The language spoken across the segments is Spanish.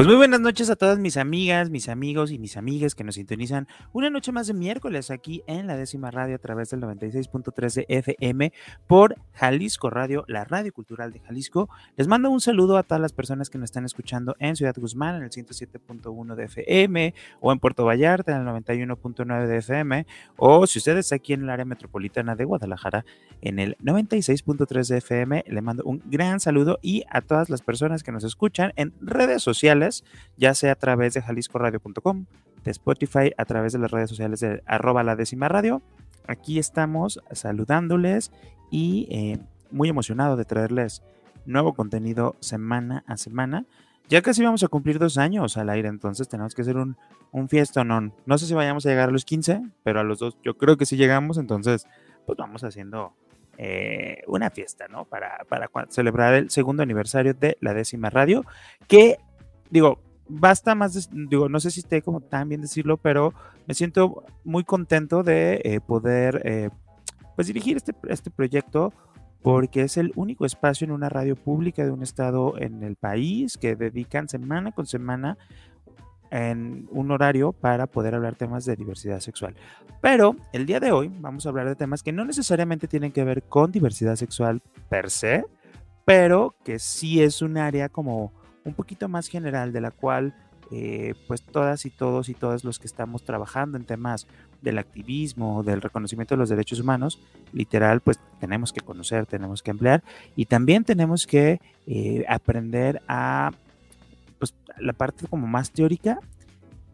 Pues muy buenas noches a todas mis amigas, mis amigos y mis amigas que nos sintonizan una noche más de miércoles aquí en la décima radio a través del 96.3 de FM por Jalisco Radio, la radio cultural de Jalisco. Les mando un saludo a todas las personas que nos están escuchando en Ciudad Guzmán en el 107.1 de FM o en Puerto Vallarta en el 91.9 de FM o si ustedes aquí en el área metropolitana de Guadalajara en el 96.3 de FM, le mando un gran saludo y a todas las personas que nos escuchan en redes sociales ya sea a través de jaliscoradio.com, de Spotify, a través de las redes sociales de arroba la décima radio. Aquí estamos saludándoles y eh, muy emocionado de traerles nuevo contenido semana a semana. Ya casi vamos a cumplir dos años al aire, entonces tenemos que hacer un, un fiesta no. No sé si vayamos a llegar a los 15, pero a los dos yo creo que sí llegamos, entonces pues vamos haciendo eh, una fiesta, ¿no? Para, para celebrar el segundo aniversario de la décima radio, que digo, basta más, digo, no sé si esté como tan bien decirlo, pero me siento muy contento de eh, poder, eh, pues, dirigir este, este proyecto porque es el único espacio en una radio pública de un estado en el país que dedican semana con semana en un horario para poder hablar temas de diversidad sexual. Pero el día de hoy vamos a hablar de temas que no necesariamente tienen que ver con diversidad sexual per se, pero que sí es un área como un poquito más general de la cual eh, pues todas y todos y todas los que estamos trabajando en temas del activismo, del reconocimiento de los derechos humanos, literal, pues tenemos que conocer, tenemos que emplear y también tenemos que eh, aprender a pues la parte como más teórica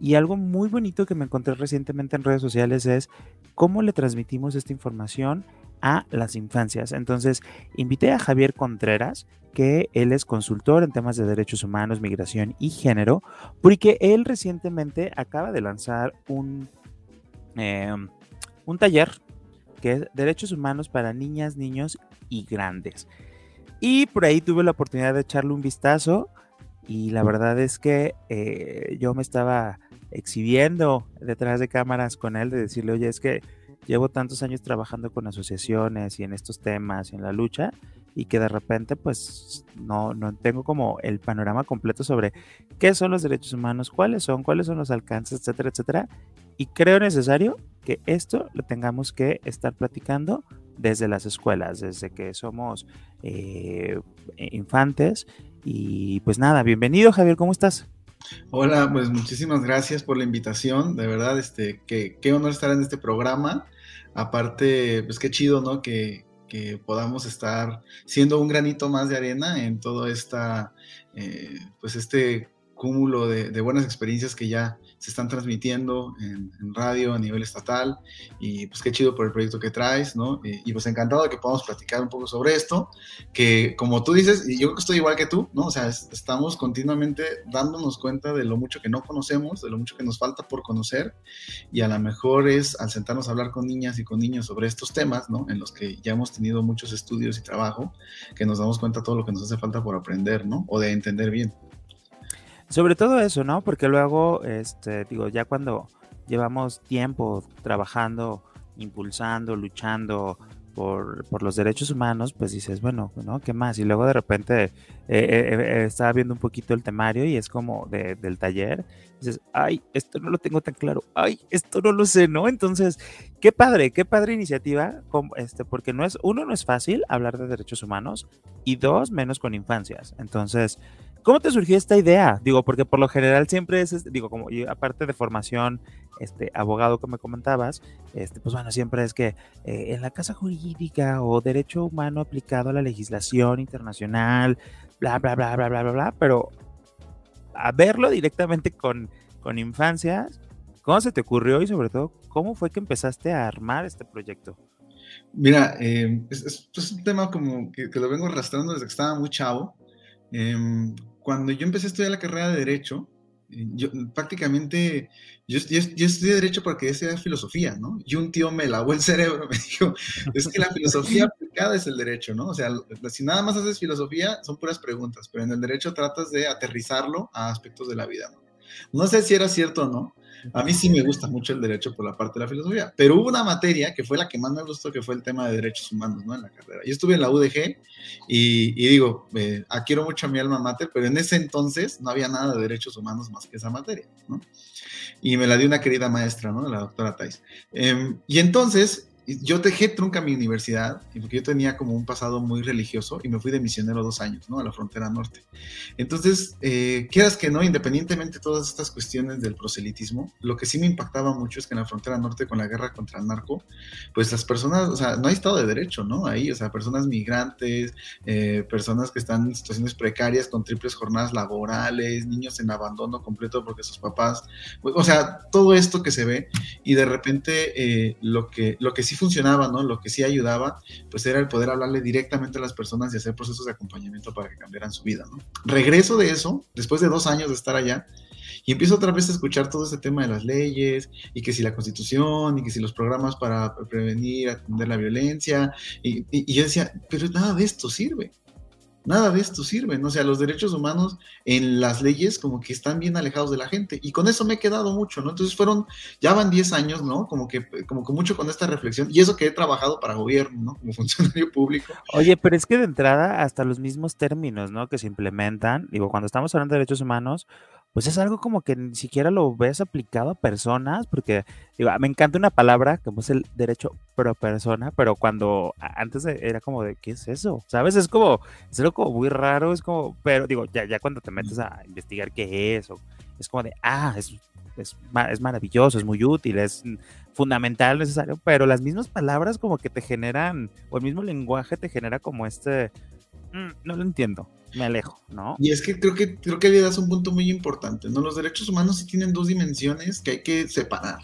y algo muy bonito que me encontré recientemente en redes sociales es cómo le transmitimos esta información a las infancias. Entonces, invité a Javier Contreras, que él es consultor en temas de derechos humanos, migración y género, porque él recientemente acaba de lanzar un, em, un taller que es Derechos Humanos para Niñas, Niños y Grandes. Y por ahí tuve la oportunidad de echarle un vistazo y la verdad es que eh, yo me estaba exhibiendo detrás de cámaras con él, de decirle, oye, es que llevo tantos años trabajando con asociaciones y en estos temas y en la lucha y que de repente pues no, no tengo como el panorama completo sobre qué son los derechos humanos, cuáles son, cuáles son los alcances, etcétera, etcétera. Y creo necesario que esto lo tengamos que estar platicando desde las escuelas, desde que somos eh, infantes. Y pues nada, bienvenido Javier, ¿cómo estás? Hola, pues muchísimas gracias por la invitación. De verdad, este, que, qué honor estar en este programa. Aparte, pues qué chido, ¿no? Que, que podamos estar siendo un granito más de arena en todo esta, eh, pues este cúmulo de, buenas experiencias que ya se están transmitiendo en, radio a nivel estatal y pues qué chido por el proyecto que traes, ¿no? Y, pues encantado de que podamos platicar un poco sobre esto, que como tú dices, y yo que estoy igual que tú, ¿no? O sea, estamos continuamente dándonos cuenta de lo mucho que no conocemos, de lo mucho que nos falta por conocer y a lo mejor es al sentarnos a hablar con niñas y con niños sobre estos temas, ¿no? En los que ya hemos tenido muchos estudios y trabajo, que nos damos cuenta de todo lo que nos hace falta por aprender, ¿no? O de entender bien. Sobre todo eso, ¿no? Porque luego, este, digo, ya cuando llevamos tiempo trabajando, impulsando, luchando por, por los derechos humanos, pues dices, bueno, ¿no? ¿Qué más? Y luego de repente eh, eh, eh, estaba viendo un poquito el temario y es como de, del taller. Dices, ay, esto no lo tengo tan claro, ay, esto no lo sé, ¿no? Entonces, qué padre, qué padre iniciativa, este, porque no es, uno, no es fácil hablar de derechos humanos y dos, menos con infancias. Entonces, ¿Cómo te surgió esta idea? Digo, porque por lo general siempre es, digo, como y aparte de formación, este abogado que me comentabas, este, pues bueno, siempre es que eh, en la casa jurídica o derecho humano aplicado a la legislación internacional, bla, bla, bla, bla, bla, bla, bla, pero a verlo directamente con, con infancias, ¿cómo se te ocurrió y sobre todo, cómo fue que empezaste a armar este proyecto? Mira, eh, es, un tema como que, lo vengo arrastrando desde que estaba muy chavo. Em, cuando yo empecé a estudiar la carrera de Derecho, Yo prácticamente, yo, yo, estudié Derecho porque esa filosofía, ¿no? Y un tío me lavó el cerebro, me dijo, es que la filosofía aplicada es el derecho, ¿no? O sea, si nada más haces filosofía, son puras preguntas, pero en el derecho tratas de aterrizarlo a aspectos de la vida, ¿no? No sé si era cierto o no, a mí sí me gusta mucho el derecho por la parte de la filosofía, pero hubo una materia que fue la que más me gustó, que fue el tema de derechos humanos, ¿no? En la carrera. Yo estuve en la UDG y, digo, eh, quiero mucho a mi alma mater, pero en ese entonces no había nada de derechos humanos más que esa materia, ¿no? Y me la dio una querida maestra, ¿no? La doctora Tais. Em, y entonces yo dejé trunca mi universidad, porque yo tenía como un pasado muy religioso y me fui de misionero dos años, ¿no? A la frontera norte. Entonces, eh, quieras que no, independientemente de todas estas cuestiones del proselitismo, lo que sí me impactaba mucho es que en la frontera norte, con la guerra contra el narco, pues las personas, o sea, no hay Estado de Derecho, ¿no? Ahí, o sea, personas migrantes, eh, personas que están en situaciones precarias con triples jornadas laborales, niños en abandono completo porque sus papás, o sea, todo esto que se ve y de repente eh, lo, que, lo que sí funcionaba, ¿no? Lo que sí ayudaba, pues era el poder hablarle directamente a las personas y hacer procesos de acompañamiento para que cambiaran su vida, ¿no? Regreso de eso, después de dos años de estar allá, y empiezo otra vez a escuchar todo ese tema de las leyes, y que si la constitución, y que si los programas para prevenir, atender la violencia, y, y yo decía, pero nada de esto sirve nada de esto sirve, ¿no? O sea, los derechos humanos en las leyes como que están bien alejados de la gente y con eso me he quedado mucho, ¿no? Entonces fueron, ya van 10 años, ¿no? Como que, como que mucho con esta reflexión y eso que he trabajado para gobierno, ¿no? Como funcionario público. Oye, pero es que de entrada hasta los mismos términos, ¿no? Que se implementan, digo, cuando estamos hablando de derechos humanos, pues es algo como que ni siquiera lo ves aplicado a personas, porque digo, me encanta una palabra como es el derecho pro persona, pero cuando antes era como de, ¿qué es eso? ¿Sabes? Es como, es algo como muy raro, es como, pero digo, ya, ya cuando te metes a investigar qué es, o, es como de, ah, es, es, es maravilloso, es muy útil, es fundamental, necesario, pero las mismas palabras como que te generan, o el mismo lenguaje te genera como este, mm, no lo entiendo me alejo, ¿no? Y es que creo que creo que le das un punto muy importante, ¿no? Los derechos humanos sí tienen dos dimensiones que hay que separar.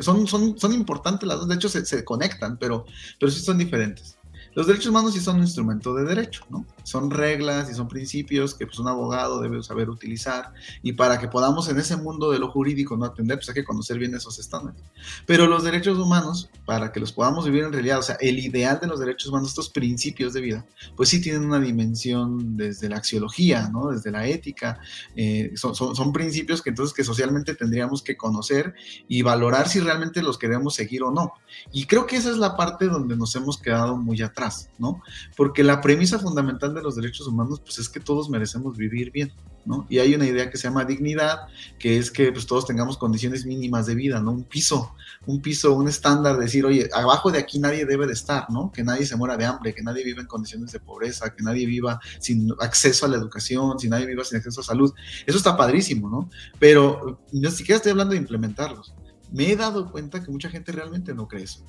Son, son, son importantes las dos, de hecho se, se conectan, pero, pero sí son diferentes. Los derechos humanos sí son un instrumento de derecho, ¿no? Son reglas y son principios que pues, un abogado debe saber utilizar y para que podamos en ese mundo de lo jurídico no atender, pues hay que conocer bien esos estándares. Pero los derechos humanos, para que los podamos vivir en realidad, o sea, el ideal de los derechos humanos, estos principios de vida, pues sí tienen una dimensión desde la axiología, ¿no? Desde la ética, eh, son, son, son principios que entonces que socialmente tendríamos que conocer y valorar si realmente los queremos seguir o no. Y creo que esa es la parte donde nos hemos quedado muy atrás. ¿No? Porque la premisa fundamental de los derechos humanos, pues es que todos merecemos vivir bien, ¿no? Y hay una idea que se llama dignidad, que es que pues todos tengamos condiciones mínimas de vida, ¿no? Un piso, un piso, un estándar, de decir, oye, abajo de aquí nadie debe de estar, ¿no? Que nadie se muera de hambre, que nadie viva en condiciones de pobreza, que nadie viva sin acceso a la educación, si nadie viva sin acceso a salud. Eso está padrísimo, ¿no? Pero ni siquiera estoy hablando de implementarlos. Me he dado cuenta que mucha gente realmente no cree eso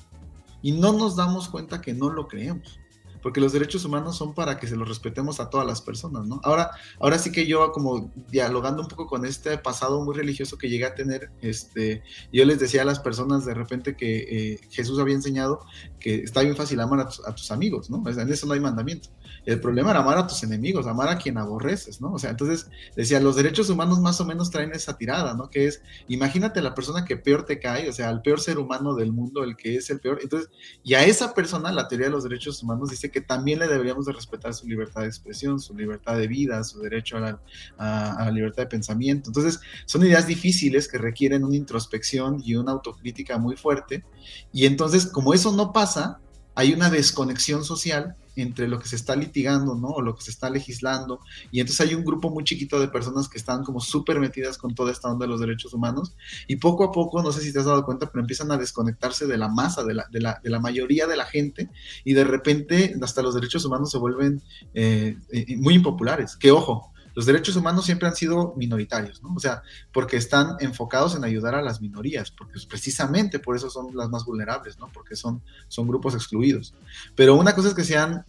y no nos damos cuenta que no lo creemos porque los derechos humanos son para que se los respetemos a todas las personas, ¿no? Ahora, ahora sí que yo como dialogando un poco con este pasado muy religioso que llegué a tener, este, yo les decía a las personas de repente que eh, Jesús había enseñado que está bien fácil amar a, tus amigos, ¿no? En eso no hay mandamiento. El problema era amar a tus enemigos, amar a quien aborreces, ¿no? O sea, entonces decía, los derechos humanos más o menos traen esa tirada, ¿no? Que es, imagínate la persona que peor te cae, o sea, el peor ser humano del mundo, el que es el peor. Entonces, y a esa persona, la teoría de los derechos humanos dice que también le deberíamos de respetar su libertad de expresión, su libertad de vida, su derecho a la, a la libertad de pensamiento. Entonces, son ideas difíciles que requieren una introspección y una autocrítica muy fuerte. Y entonces, como eso no pasa, hay una desconexión social entre lo que se está litigando, ¿no? O lo que se está legislando. Y entonces hay un grupo muy chiquito de personas que están como súper metidas con toda esta onda de los derechos humanos. Y poco a poco, no sé si te has dado cuenta, pero empiezan a desconectarse de la masa, de la, de la, de la mayoría de la gente. Y de repente hasta los derechos humanos se vuelven eh, eh, muy impopulares. Que ojo, los derechos humanos siempre han sido minoritarios, ¿no? O sea, porque están enfocados en ayudar a las minorías, porque precisamente por eso son las más vulnerables, ¿no? Porque son, son grupos excluidos. Pero una cosa es que sean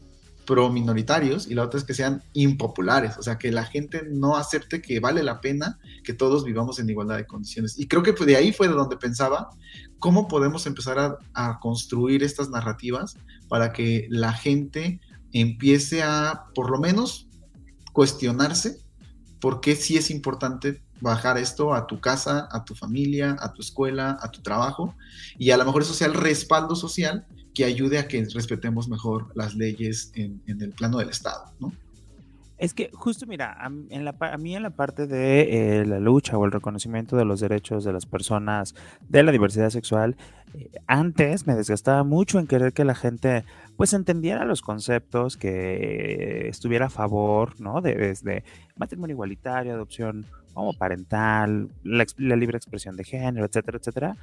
pro-minoritarios y la otra es que sean impopulares, o sea, que la gente no acepte que vale la pena que todos vivamos en igualdad de condiciones. Y creo que de ahí fue de donde pensaba cómo podemos empezar a, a construir estas narrativas para que la gente empiece a, por lo menos, cuestionarse por qué sí es importante bajar esto a tu casa, a tu familia, a tu escuela, a tu trabajo, y a lo mejor eso sea el respaldo social que ayude a que respetemos mejor las leyes en, el plano del Estado, ¿no? Es que justo, mira, a, en la, a mí en la parte de eh, la lucha o el reconocimiento de los derechos de las personas de la diversidad sexual, antes me desgastaba mucho en querer que la gente pues entendiera los conceptos, que estuviera a favor, ¿no? De, desde matrimonio igualitario, adopción homoparental, la, la libre expresión de género, etcétera, etcétera,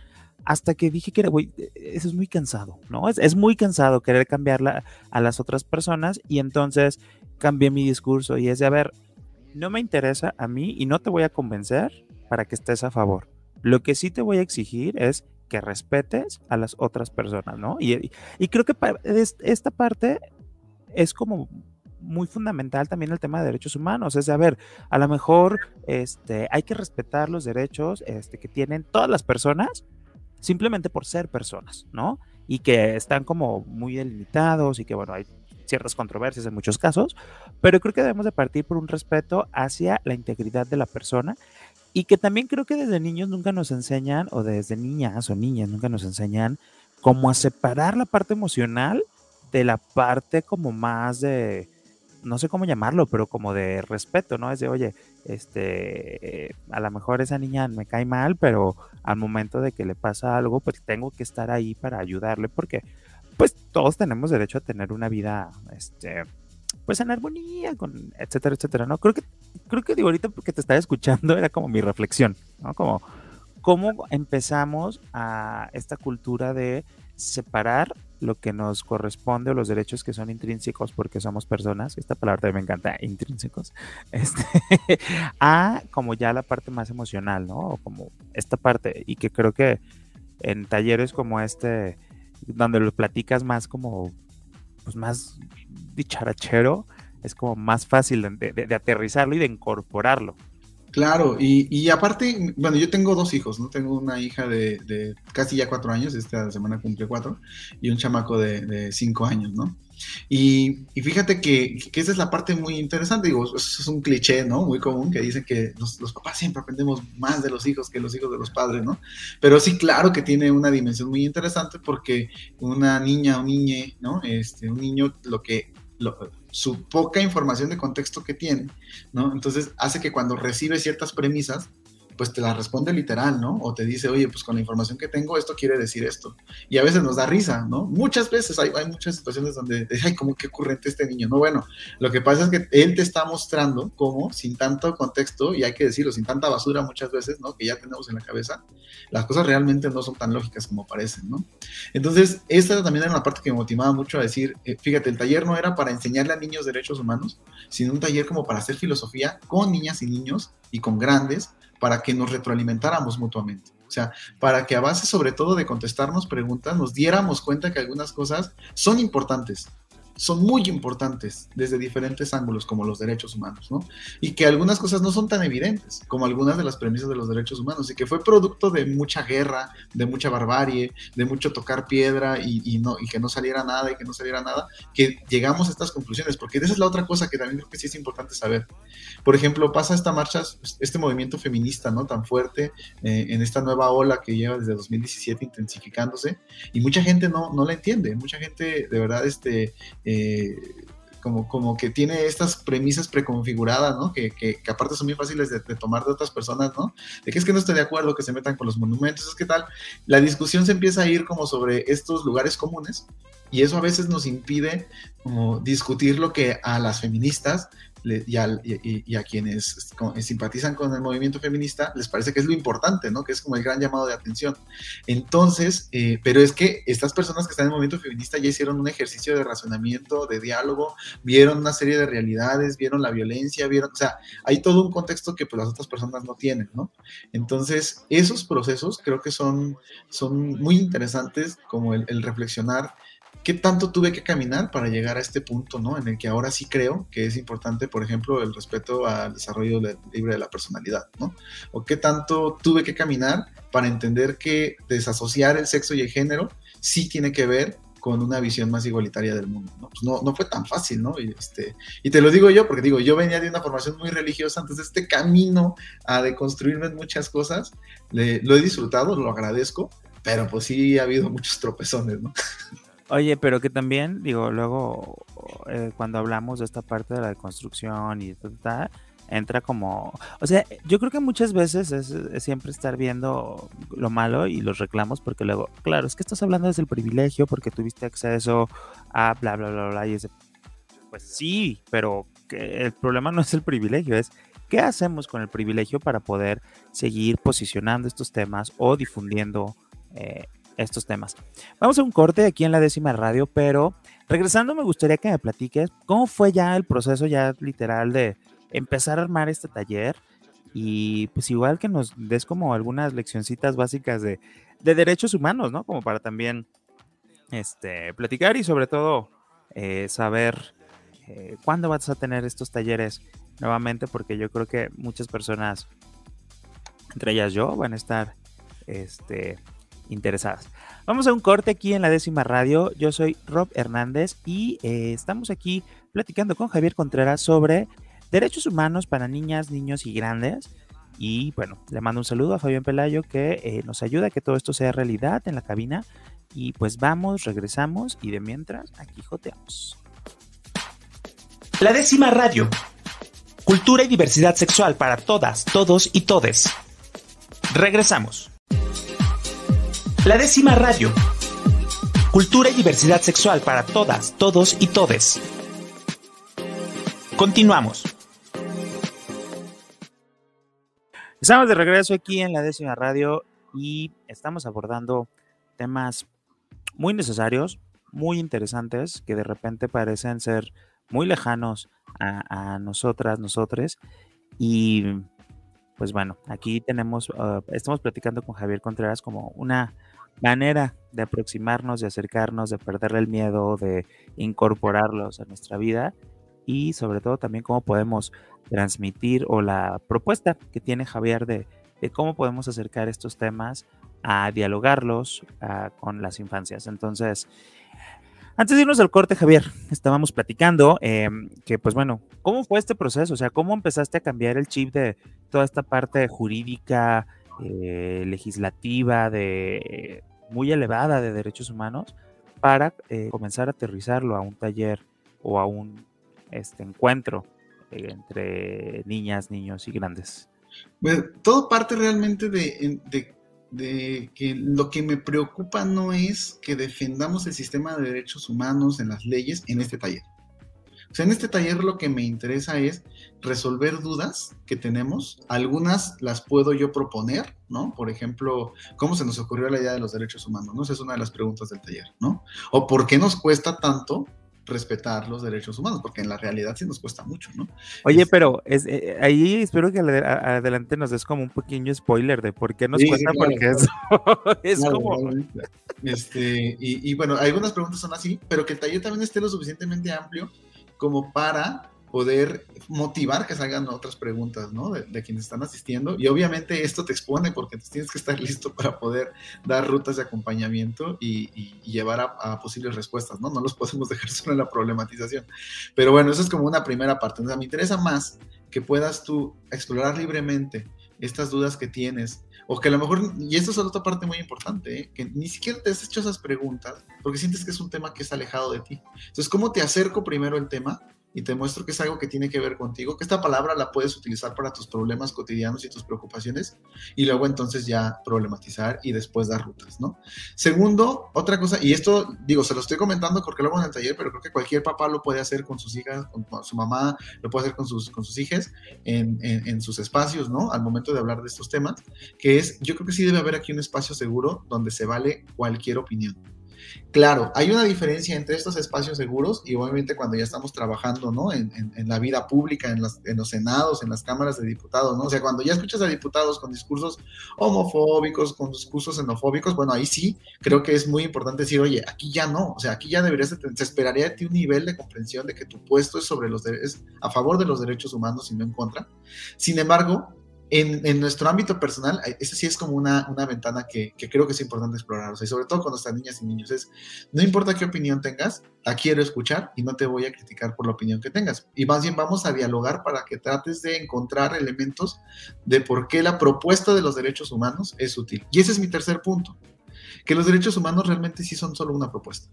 hasta que dije que era, güey, eso es muy cansado, ¿no? Es, es muy cansado querer cambiarla a las otras personas y entonces cambié mi discurso y es de, a ver, no me interesa a mí y no te voy a convencer para que estés a favor. Lo que sí te voy a exigir es que respetes a las otras personas, ¿no? Y, y creo que esta parte es como muy fundamental también el tema de derechos humanos. Es de, a ver, a lo mejor este, hay que respetar los derechos este, que tienen todas las personas simplemente por ser personas, ¿no? Y que están como muy delimitados y que, bueno, hay ciertas controversias en muchos casos, pero creo que debemos de partir por un respeto hacia la integridad de la persona y que también creo que desde niños nunca nos enseñan, o desde niñas o niñas nunca nos enseñan, cómo a separar la parte emocional de la parte como más de, no sé cómo llamarlo, pero como de respeto, ¿no? Es de, oye, este, a lo mejor esa niña me cae mal, pero al momento de que le pasa algo, pues tengo que estar ahí para ayudarle, porque pues todos tenemos derecho a tener una vida, este, pues en armonía, con etcétera, etcétera, ¿no? Creo que, creo que digo, ahorita porque te estaba escuchando era como mi reflexión, ¿no? Como cómo empezamos a esta cultura de separar lo que nos corresponde o los derechos que son intrínsecos porque somos personas, esta palabra también me encanta, intrínsecos, este, a como ya la parte más emocional, ¿no? Como esta parte, y que creo que en talleres como este, donde lo platicas más como, pues más dicharachero, es como más fácil de, aterrizarlo y de incorporarlo. Claro, y, aparte, bueno, yo tengo dos hijos, ¿no? Tengo una hija de, casi ya cuatro años, esta semana cumple cuatro, y un chamaco de, cinco años, ¿no? Y, fíjate que, esa es la parte muy interesante, digo, eso es un cliché, ¿no? Muy común que dicen que los, los, papás siempre aprendemos más de los hijos que los hijos de los padres, ¿no? Pero sí, claro que tiene una dimensión muy interesante porque una niña o niñe, ¿no? Este, un niño lo que su poca información de contexto que tiene, ¿no? Entonces hace que cuando recibe ciertas premisas, pues te la responde literal, ¿no? O te dice, oye, pues con la información que tengo, esto quiere decir esto. Y a veces nos da risa, ¿no? Muchas veces hay, hay muchas situaciones donde, ay, ¿cómo que ocurrente este niño? No, bueno, lo que pasa es que él te está mostrando cómo, sin tanto contexto, y hay que decirlo, sin tanta basura muchas veces, ¿no? Que ya tenemos en la cabeza, las cosas realmente no son tan lógicas como parecen, ¿no? Entonces, esta también era una parte que me motivaba mucho a decir, eh, fíjate, el taller no era para enseñarle a niños derechos humanos, sino un taller como para hacer filosofía con niñas y niños y con grandes para que nos retroalimentáramos mutuamente. O sea, para que a base sobre todo de contestarnos preguntas nos diéramos cuenta que algunas cosas son importantes, son muy importantes desde diferentes ángulos, como los derechos humanos, ¿no? Y que algunas cosas no son tan evidentes como algunas de las premisas de los derechos humanos, y que fue producto de mucha guerra, de mucha barbarie, de mucho tocar piedra y, no, y que no saliera nada y que no saliera nada, que llegamos a estas conclusiones, porque esa es la otra cosa que también creo que sí es importante saber. Por ejemplo, pasa esta marcha, este movimiento feminista, ¿no? Tan fuerte eh, en esta nueva ola que lleva desde 2017 intensificándose, y mucha gente no, no la entiende, mucha gente de verdad, este eh, como, como que tiene estas premisas preconfiguradas, ¿no? Que, que, aparte son muy fáciles de, tomar de otras personas, ¿no? De que es que no estoy de acuerdo que se metan con los monumentos, es que tal, la discusión se empieza a ir como sobre estos lugares comunes y eso a veces nos impide como discutir lo que a las feministas y, a, quienes simpatizan con el movimiento feminista les parece que es lo importante, ¿no? Que es como el gran llamado de atención. Entonces, eh, pero es que estas personas que están en el movimiento feminista ya hicieron un ejercicio de razonamiento, de diálogo, vieron una serie de realidades, vieron la violencia, vieron, o sea, hay todo un contexto que pues las otras personas no tienen, ¿no? Entonces, esos procesos creo que son, son muy interesantes como el, el reflexionar qué tanto tuve que caminar para llegar a este punto, ¿no? En el que ahora sí creo que es importante, por ejemplo, el respeto al desarrollo libre de la personalidad, ¿no? O qué tanto tuve que caminar para entender que desasociar el sexo y el género sí tiene que ver con una visión más igualitaria del mundo. ¿no? Pues no, no fue tan fácil, ¿no? Y, este, y te lo digo yo porque digo, yo venía de una formación muy religiosa, entonces este camino a deconstruirme en muchas cosas, lo he disfrutado, lo agradezco, pero pues sí ha habido muchos tropezones, ¿no? Oye, pero que también, digo, luego eh, cuando hablamos de esta parte de la deconstrucción y tal, entra como, o sea, yo creo que muchas veces es, siempre estar viendo lo malo y los reclamos porque luego, claro, es que estás hablando desde el privilegio porque tuviste acceso a bla, bla, bla, bla, y ese, pues sí, pero que el problema no es el privilegio, es qué hacemos con el privilegio para poder seguir posicionando estos temas o difundiendo eh, estos temas. Vamos a un corte aquí en la décima radio, pero regresando me gustaría que me platiques cómo fue ya el proceso ya literal de empezar a armar este taller y pues igual que nos des como algunas leccioncitas básicas de, derechos humanos, ¿no? Como para también este, platicar y sobre todo eh, saber eh, cuándo vas a tener estos talleres nuevamente, porque yo creo que muchas personas, entre ellas yo, van a estar este, interesadas. Vamos a un corte aquí en la décima radio. Yo soy Rob Hernández y eh, estamos aquí platicando con Javier Contreras sobre derechos humanos para niñas, niños y grandes. Y bueno, le mando un saludo a Fabián Pelayo que eh, nos ayuda a que todo esto sea realidad en la cabina. Y pues vamos, regresamos y de mientras aquí joteamos. La décima radio. Cultura y diversidad sexual para todas, todos y todes. Regresamos. La décima radio. Cultura y diversidad sexual para todas, todos y todes. Continuamos. Estamos de regreso aquí en la décima radio y estamos abordando temas muy necesarios, muy interesantes, que de repente parecen ser muy lejanos a, nosotras, nosotres. Y pues bueno, aquí tenemos, ah, estamos platicando con Javier Contreras como una manera de aproximarnos, de acercarnos, de perderle el miedo, de incorporarlos a nuestra vida y sobre todo también cómo podemos transmitir o la propuesta que tiene Javier de, cómo podemos acercar estos temas a dialogarlos con las infancias. Entonces, antes de irnos al corte, Javier, estábamos platicando em, que, pues bueno, ¿cómo fue este proceso? O sea, ¿cómo empezaste a cambiar el chip de toda esta parte jurídica, eh, legislativa, de muy elevada de derechos humanos, para eh, comenzar a aterrizarlo a un taller o a un este encuentro entre niñas, niños y grandes? Bueno, todo parte realmente de, que lo que me preocupa no es que defendamos el sistema de derechos humanos en las leyes en este taller. O sea, en este taller lo que me interesa es resolver dudas que tenemos. Algunas las puedo yo proponer, ¿no? Por ejemplo, ¿cómo se nos ocurrió la idea de los derechos humanos? ¿no? Esa es una de las preguntas del taller, ¿no? O ¿por qué nos cuesta tanto respetar los derechos humanos, porque en la realidad sí nos cuesta mucho, ¿no? Oye, pero es, eh, ahí espero que adelante nos des como un pequeño spoiler de por qué nos cuesta, porque es como... Este, y, y, bueno, algunas preguntas son así, pero que el taller también esté lo suficientemente amplio como para poder motivar que salgan otras preguntas, ¿no? De, quienes están asistiendo. Y obviamente esto te expone porque tienes que estar listo para poder dar rutas de acompañamiento y, llevar a, posibles respuestas, ¿no? No los podemos dejar solo en la problematización. Pero bueno, eso es como una primera parte. O sea, me interesa más que puedas tú explorar libremente estas dudas que tienes, o que a lo mejor, y esto es otra parte muy importante, ¿eh? que ni siquiera te has hecho esas preguntas porque sientes que es un tema que es alejado de ti. Entonces, ¿cómo te acerco primero el tema? Y te muestro que es algo que tiene que ver contigo, que esta palabra la puedes utilizar para tus problemas cotidianos y tus preocupaciones y luego entonces ya problematizar y después dar rutas, ¿no? Segundo, otra cosa, y esto digo, se lo estoy comentando porque lo hago en el taller, pero creo que cualquier papá lo puede hacer con sus hijas, con, su mamá, lo puede hacer con sus, con sus hijas en, en sus espacios, ¿no? Al momento de hablar de estos temas, que es, yo creo que sí debe haber aquí un espacio seguro donde se vale cualquier opinión. Claro, hay una diferencia entre estos espacios seguros y obviamente cuando ya estamos trabajando, ¿no? En, la vida pública, en, los senados, en las cámaras de diputados, ¿no? O sea, cuando ya escuchas a diputados con discursos homofóbicos, con discursos xenofóbicos, bueno, ahí sí creo que es muy importante decir, oye, aquí ya no, o sea, aquí ya deberías, se esperaría de ti un nivel de comprensión de que tu puesto es sobre los es a favor de los derechos humanos y no en contra. Sin embargo, en, nuestro ámbito personal, eh, esa sí es como una, una ventana que, creo que es importante explorar, o sea, y sobre todo cuando están niñas y niños, es, no importa qué opinión tengas, la quiero escuchar y no te voy a criticar por la opinión que tengas. Y más bien vamos a dialogar para que trates de encontrar elementos de por qué la propuesta de los derechos humanos es útil. Y ese es mi tercer punto, que los derechos humanos realmente sí son solo una propuesta.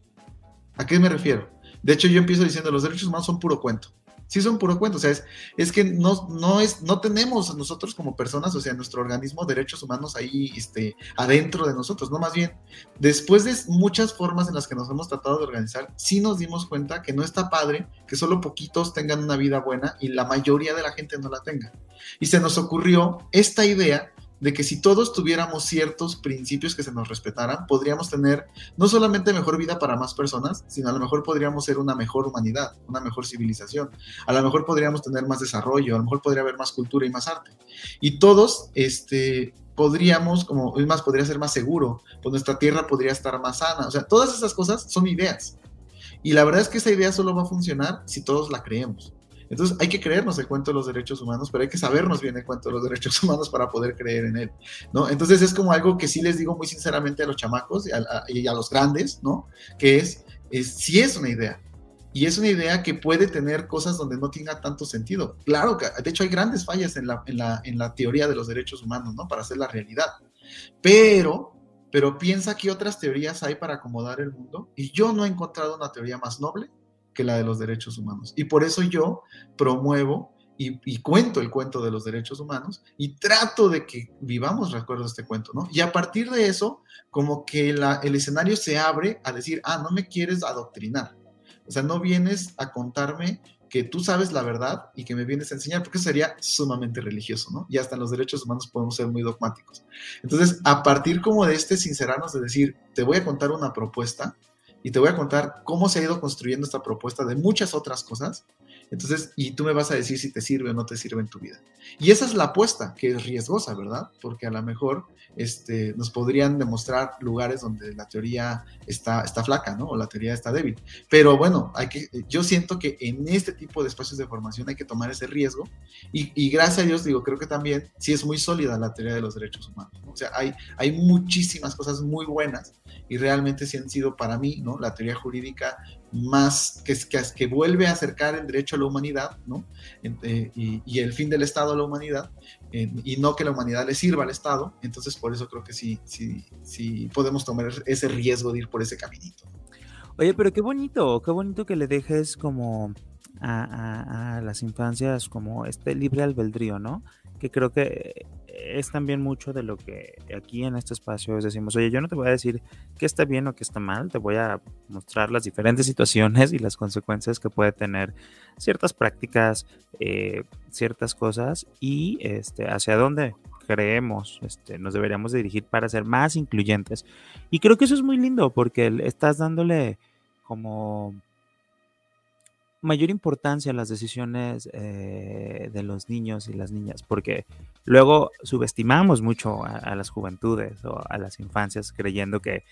¿A qué me refiero? De hecho, yo empiezo diciendo, los derechos humanos son puro cuento sí son puro cuento, o sea, es, que no, no, es, no tenemos nosotros como personas, o sea, nuestro organismo, derechos humanos ahí este, adentro de nosotros, no más bien, después de muchas formas en las que nos hemos tratado de organizar, sí nos dimos cuenta que no está padre que solo poquitos tengan una vida buena y la mayoría de la gente no la tenga. Y se nos ocurrió esta idea de que si todos tuviéramos ciertos principios que se nos respetaran, podríamos tener no solamente mejor vida para más personas, sino a lo mejor podríamos ser una mejor humanidad, una mejor civilización. A lo mejor podríamos tener más desarrollo, a lo mejor podría haber más cultura y más arte. Y todos, este, podríamos, como es más, podría ser más seguro, pues nuestra tierra podría estar más sana. O sea, todas esas cosas son ideas. Y la verdad es que esa idea solo va a funcionar si todos la creemos. Entonces hay que creernos el cuento de los derechos humanos, pero hay que sabernos bien el cuento de los derechos humanos para poder creer en él, ¿no? Entonces es como algo que sí les digo muy sinceramente a los chamacos y a, los grandes, ¿no? Que es, sí es una idea. Y es una idea que puede tener cosas donde no tenga tanto sentido. Claro, que de hecho hay grandes fallas en la, teoría de los derechos humanos, ¿no? Para hacer la realidad. Pero piensa que otras teorías hay para acomodar el mundo y yo no he encontrado una teoría más noble que la de los derechos humanos. Y por eso yo promuevo y, cuento el cuento de los derechos humanos y trato de que vivamos recuerdo este cuento, ¿no? Y a partir de eso, como que el escenario se abre a decir, ah, no me quieres adoctrinar. O sea, no vienes a contarme que tú sabes la verdad y que me vienes a enseñar, porque sería sumamente religioso, ¿no? Y hasta en los derechos humanos podemos ser muy dogmáticos. Entonces, a partir como de este sincerarnos de decir, te voy a contar una propuesta, y te voy a contar cómo se ha ido construyendo esta propuesta de muchas otras cosas. Entonces, y tú me vas a decir si te sirve o no te sirve en tu vida. Y esa es la apuesta, que es riesgosa, ¿verdad? Porque a lo mejor este, nos podrían demostrar lugares donde la teoría está, está flaca, ¿no? O la teoría está débil. Pero bueno, hay que, yo siento que en este tipo de espacios de formación hay que tomar ese riesgo. Y, y gracias a Dios, digo, creo que también sí es muy sólida la teoría de los derechos humanos. O sea, hay, hay muchísimas cosas muy buenas y realmente sí han sido para mí, ¿no? La teoría jurídica más que, que, que vuelve a acercar el derecho a la humanidad, ¿no? Eh, y, el fin del Estado a la humanidad, y no que la humanidad le sirva al Estado. Entonces, por eso creo que sí, sí, sí podemos tomar ese riesgo de ir por ese caminito. Oye, pero qué bonito, qué bonito que le dejes como a, a las infancias como este libre albedrío, ¿no? Que creo que es también mucho de lo que aquí en este espacio decimos, oye, yo no te voy a decir qué está bien o qué está mal, te voy a mostrar las diferentes situaciones y las consecuencias que puede tener ciertas prácticas, eh, ciertas cosas y este, hacia dónde creemos este, nos deberíamos dirigir para ser más incluyentes. Y creo que eso es muy lindo porque estás dándole como mayor importancia a las decisiones eh, de los niños y las niñas, porque luego subestimamos mucho a, las juventudes o a las infancias creyendo que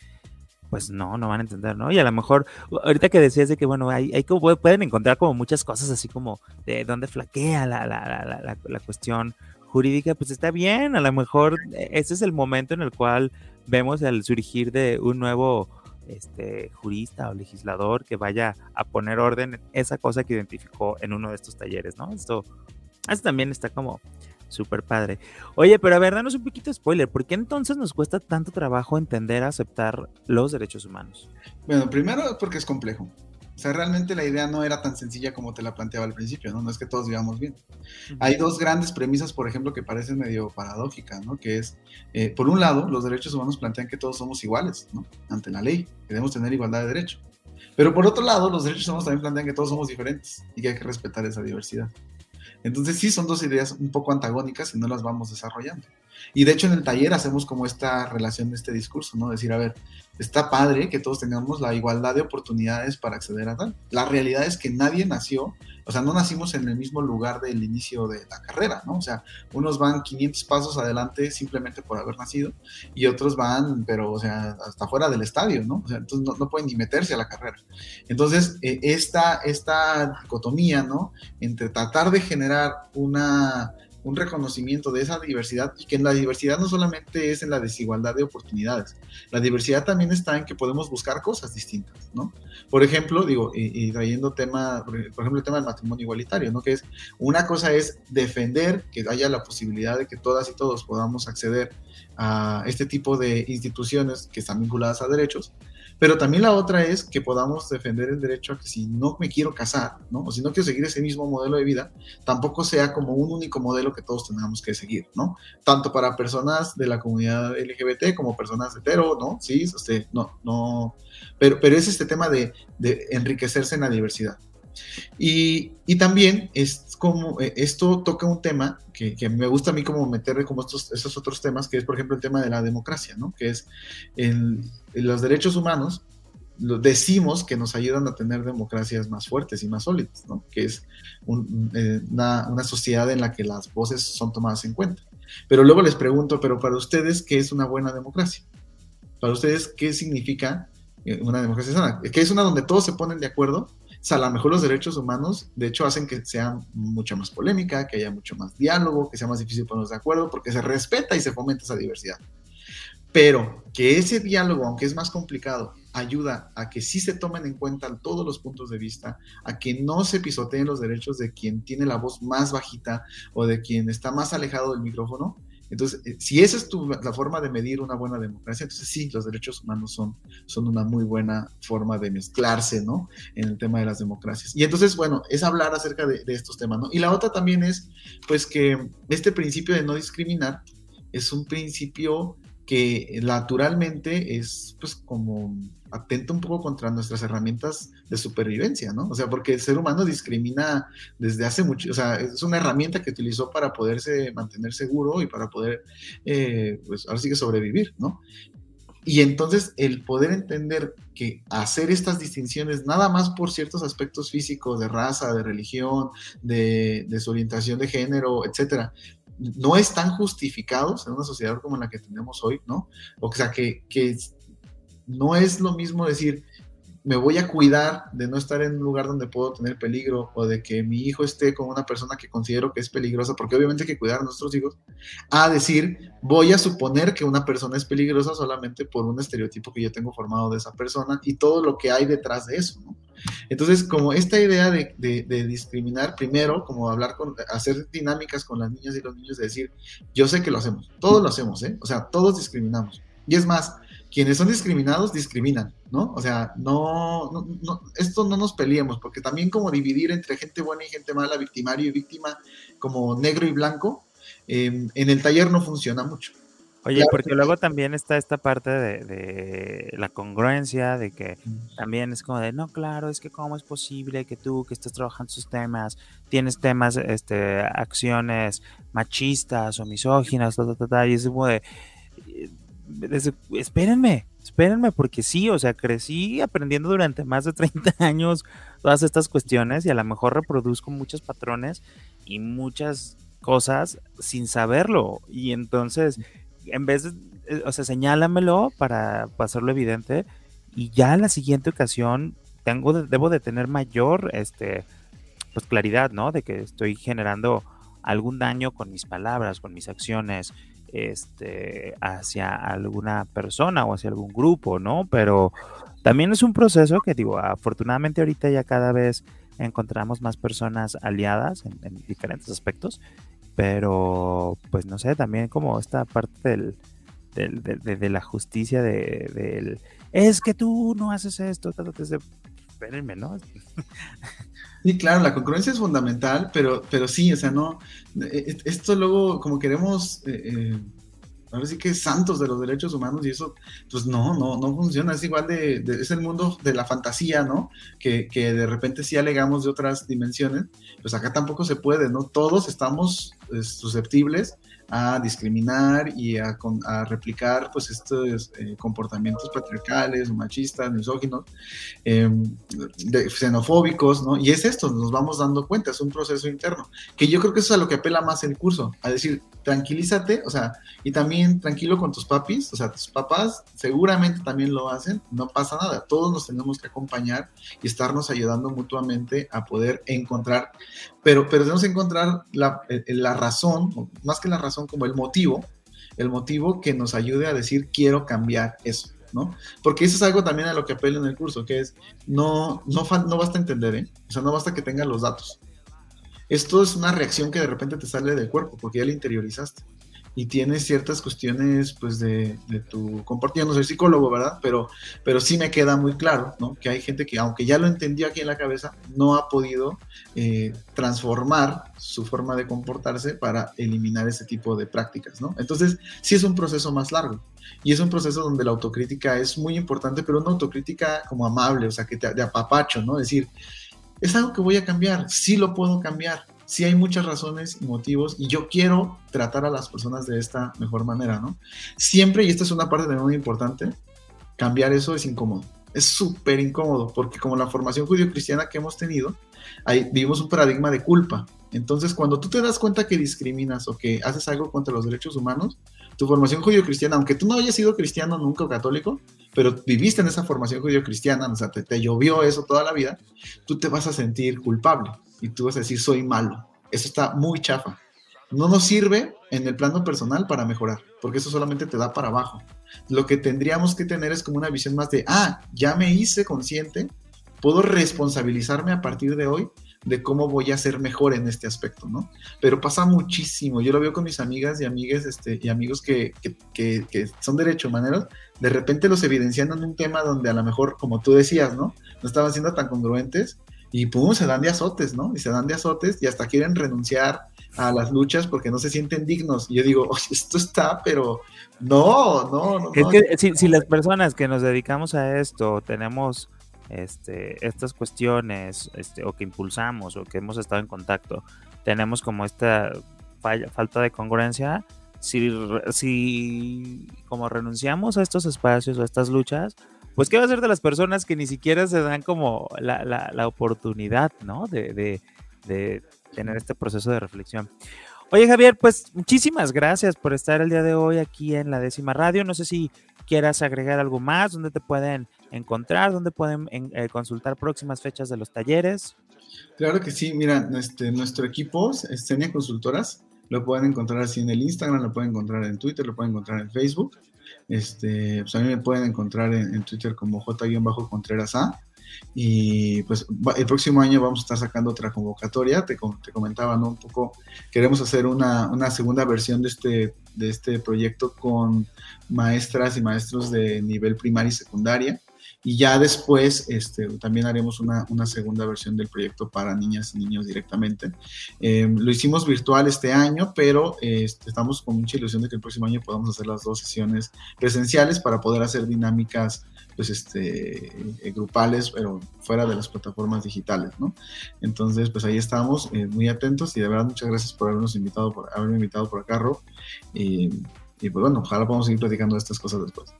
pues no, no van a entender, ¿no? Y a lo mejor, ahorita que decías de que, bueno, hay, hay como, pueden encontrar como muchas cosas así como de dónde flaquea la, la, la cuestión jurídica, pues está bien, a lo mejor e, ese es el momento en el cual vemos el surgir de un nuevo este, jurista o legislador que vaya a poner orden en esa cosa que identificó en uno de estos talleres, ¿no? Esto, esto también está como súper padre. Oye, pero a ver, danos un poquito de spoiler. ¿Por qué entonces nos cuesta tanto trabajo entender, aceptar los derechos humanos? Bueno, primero porque es complejo. O sea, realmente la idea no era tan sencilla como te la planteaba al principio, ¿no? No es que todos vivamos bien. Hay dos grandes premisas, por ejemplo, que parecen medio paradójicas, ¿no? Que es, eh, por un lado, los derechos humanos plantean que todos somos iguales, ¿no? Ante la ley, que debemos tener igualdad de derecho. Pero por otro lado, los derechos humanos también plantean que todos somos diferentes y que hay que respetar esa diversidad. Entonces sí, son dos ideas un poco antagónicas y no las vamos desarrollando. Y de hecho en el taller hacemos como esta relación de este discurso, ¿no? Decir, a ver, está padre que todos tengamos la igualdad de oportunidades para acceder a tal. La realidad es que nadie nació, o sea, no nacimos en el mismo lugar del inicio de la carrera, ¿no? O sea, unos van 500 pasos adelante simplemente por haber nacido y otros van, pero, o sea, hasta fuera del estadio, ¿no? O sea, entonces no, pueden ni meterse a la carrera. Entonces, eh, esta, esta dicotomía, ¿no? Entre tratar de generar una un reconocimiento de esa diversidad y que en la diversidad no solamente es en la desigualdad de oportunidades, la diversidad también está en que podemos buscar cosas distintas, ¿no? Por ejemplo, digo, y, trayendo tema, por ejemplo, el tema del matrimonio igualitario, ¿no? Que es, una cosa es defender que haya la posibilidad de que todas y todos podamos acceder a este tipo de instituciones que están vinculadas a derechos, pero también la otra es que podamos defender el derecho a que si no me quiero casar, ¿no? O si no quiero seguir ese mismo modelo de vida, tampoco sea como un único modelo que todos tengamos que seguir, ¿no? Tanto para personas de la comunidad LGBT como personas hetero, ¿no? Sí, este, no, no, pero, pero es este tema de enriquecerse en la diversidad. Y, y, también es como, eh, esto toca un tema que, que, me gusta a mí como meterle como estos, estos otros temas, que es por ejemplo el tema de la democracia, ¿no? Que es el, los derechos humanos, lo, decimos que nos ayudan a tener democracias más fuertes y más sólidas, ¿no? Que es eh, una, una sociedad en la que las voces son tomadas en cuenta. Pero luego les pregunto, pero para ustedes, ¿qué es una buena democracia? Para ustedes, ¿qué significa eh, una democracia sana? ¿Que es una donde todos se ponen de acuerdo sea, a lo mejor los derechos humanos, de hecho, hacen que sea mucha más polémica, que haya mucho más diálogo, que sea más difícil ponernos de acuerdo, porque se respeta y se fomenta esa diversidad. Pero que ese diálogo, aunque es más complicado, ayuda a que sí se tomen en cuenta todos los puntos de vista, a que no se pisoteen los derechos de quien tiene la voz más bajita o de quien está más alejado del micrófono, entonces, eh, si esa es tu, la forma de medir una buena democracia, entonces sí, los derechos humanos son, son una muy buena forma de mezclarse, ¿no? En el tema de las democracias. Y entonces, bueno, es hablar acerca de, estos temas, ¿no? Y la otra también es, pues, que este principio de no discriminar es un principio que naturalmente es, pues, como atenta un poco contra nuestras herramientas de supervivencia, ¿no? O sea, porque el ser humano discrimina desde hace mucho, o sea, es una herramienta que utilizó para poderse mantener seguro y para poder, eh, pues ahora sí que sobrevivir, ¿no? Y entonces el poder entender que hacer estas distinciones nada más por ciertos aspectos físicos, de raza, de religión, de, de su orientación de género, etcétera, no están justificados en una sociedad como la que tenemos hoy, ¿no? O sea, que, que no es lo mismo decir, me voy a cuidar de no estar en un lugar donde puedo tener peligro o de que mi hijo esté con una persona que considero que es peligrosa, porque obviamente hay que cuidar a nuestros hijos, a decir, voy a suponer que una persona es peligrosa solamente por un estereotipo que yo tengo formado de esa persona y todo lo que hay detrás de eso, ¿no? Entonces, como esta idea de, discriminar, primero, como hablar con, hacer dinámicas con las niñas y los niños, de decir, yo sé que lo hacemos, todos lo hacemos, ¿eh? O sea, todos discriminamos. Y es más, quienes son discriminados discriminan, ¿no? O sea, no, no, esto no nos peleemos, porque también como dividir entre gente buena y gente mala, victimario y víctima, como negro y blanco, em, en el taller no funciona mucho. Oye, porque luego también está esta parte de, la congruencia, de que también es como de, no, claro, es que cómo es posible que tú que estás trabajando sus temas, tienes temas, este, acciones machistas o misóginas, y es como de, espérenme, espérenme, porque sí, o sea, crecí aprendiendo durante más de 30 años todas estas cuestiones y a lo mejor reproduzco muchos patrones y muchas cosas sin saberlo. Y entonces, en vez de, eh, o sea, señálamelo para, hacerlo evidente y ya la siguiente ocasión tengo, debo de tener mayor, este, pues claridad, ¿no? De que estoy generando algún daño con mis palabras, con mis acciones, este, hacia alguna persona o hacia algún grupo, ¿no? Pero también es un proceso que digo, afortunadamente ahorita ya cada vez encontramos más personas aliadas en, diferentes aspectos, pero pues no sé, también como esta parte del, de, la justicia del, es que tú no haces esto, espérenme, ¿no? Sí, claro, la concurrencia es fundamental, pero, pero sí, o sea, no, e, e, esto luego como queremos, eh, eh, ahora sí que santos de los derechos humanos y eso, pues no, no, no funciona, es igual de, es el mundo de la fantasía, ¿no? Que, que, de repente sí alegamos de otras dimensiones, pues acá tampoco se puede, ¿no? Todos estamos susceptibles a discriminar y a, replicar pues estos eh, comportamientos patriarcales, machistas, misóginos, em, xenofóbicos, ¿no? Y es esto, nos vamos dando cuenta, es un proceso interno, que yo creo que eso es a lo que apela más el curso, a decir, tranquilízate, o sea, y también tranquilo con tus papis, o sea, tus papás seguramente también lo hacen, no pasa nada, todos nos tenemos que acompañar y estarnos ayudando mutuamente a poder encontrar, pero, pero tenemos que encontrar la, eh, la razón, más que la razón, como el motivo, el motivo que nos ayude a decir quiero cambiar eso. ¿no? Porque eso es algo también a lo que apelo en el curso, que es no, no, no basta entender, ¿eh? O sea, no basta que tengas los datos. Esto es una reacción que de repente te sale del cuerpo porque ya la interiorizaste y tienes ciertas cuestiones pues de, tu comportamiento, no soy psicólogo, ¿verdad? Pero, pero sí me queda muy claro, ¿no? Que hay gente que aunque ya lo entendió aquí en la cabeza, no ha podido eh, transformar su forma de comportarse para eliminar ese tipo de prácticas, ¿no? Entonces, sí es un proceso más largo. Y es un proceso donde la autocrítica es muy importante, pero una autocrítica como amable, o sea, que te, de apapacho, ¿no? Es decir, es algo que voy a cambiar, sí lo puedo cambiar, sí hay muchas razones y motivos y yo quiero tratar a las personas de esta mejor manera, ¿no? Siempre, y esta es una parte de muy importante, cambiar eso es incómodo. Es súper incómodo porque como la formación judío-cristiana que hemos tenido, ahí vivimos un paradigma de culpa. Entonces, cuando tú te das cuenta que discriminas o que haces algo contra los derechos humanos, tu formación judío-cristiana, aunque tú no hayas sido cristiano nunca o católico, pero viviste en esa formación judío-cristiana, o sea, te, te llovió eso toda la vida, tú te vas a sentir culpable y tú vas a decir soy malo. Eso está muy chafa. No nos sirve en el plano personal para mejorar, porque eso solamente te da para abajo. Lo que tendríamos que tener es como una visión más de, ah, ya me hice consciente, puedo responsabilizarme a partir de hoy de cómo voy a ser mejor en este aspecto, ¿no? Pero pasa muchísimo, yo lo veo con mis amigas y amigas este, y amigos que, que, son derecho maneros, de repente los evidencian en un tema donde a lo mejor, como tú decías, ¿no? No estaban siendo tan congruentes y pum, se dan de azotes, ¿no? Y se dan de azotes y hasta quieren renunciar a las luchas porque no se sienten dignos. Y yo digo, esto está, pero no, no, no. Es que si, las personas que nos dedicamos a esto tenemos este, estas cuestiones, este, o que impulsamos, o que hemos estado en contacto, tenemos como esta falta de congruencia, si, si como renunciamos a estos espacios o a estas luchas, pues qué va a ser de las personas que ni siquiera se dan como la, la, oportunidad, ¿no? De, de, de, tener este proceso de reflexión. Oye, Javier, pues muchísimas gracias por estar el día de hoy aquí en la décima radio. No sé si quieras agregar algo más, dónde te pueden encontrar, dónde pueden eh, consultar próximas fechas de los talleres. Claro que sí, mira, este, nuestro equipo, Escenia Consultoras, lo pueden encontrar así en el Instagram, lo pueden encontrar en Twitter, lo pueden encontrar en Facebook. Este, pues a mí me pueden encontrar en, Twitter como J-Contreras A. Y pues el próximo año vamos a estar sacando otra convocatoria. Te, te comentaba, ¿no? Un poco, queremos hacer una, una, segunda versión de este, de este proyecto con maestras y maestros de nivel primaria y secundaria y ya después este, también haremos una, una, segunda versión del proyecto para niñas y niños directamente. Em, lo hicimos virtual este año, pero estamos con mucha ilusión de que el próximo año podamos hacer las dos sesiones presenciales para poder hacer dinámicas pues este eh, grupales pero fuera de las plataformas digitales no entonces pues ahí estamos eh, muy atentos y de verdad muchas gracias por habernos invitado por haberme invitado por acá Rob y, y pues bueno ojalá podamos seguir platicando de estas cosas después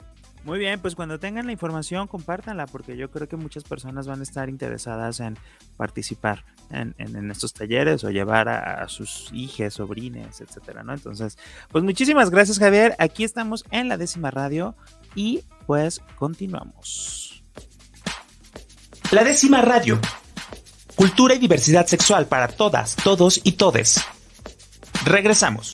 muy bien, pues cuando tengan la información, compártanla, porque yo creo que muchas personas van a estar interesadas en participar en, estos talleres o llevar a, sus hijas, sobrines, etcétera, ¿no? Entonces, pues muchísimas gracias, Javier. Aquí estamos en la décima radio y pues continuamos. La décima radio. Cultura y diversidad sexual para todas, todos y todes. Regresamos.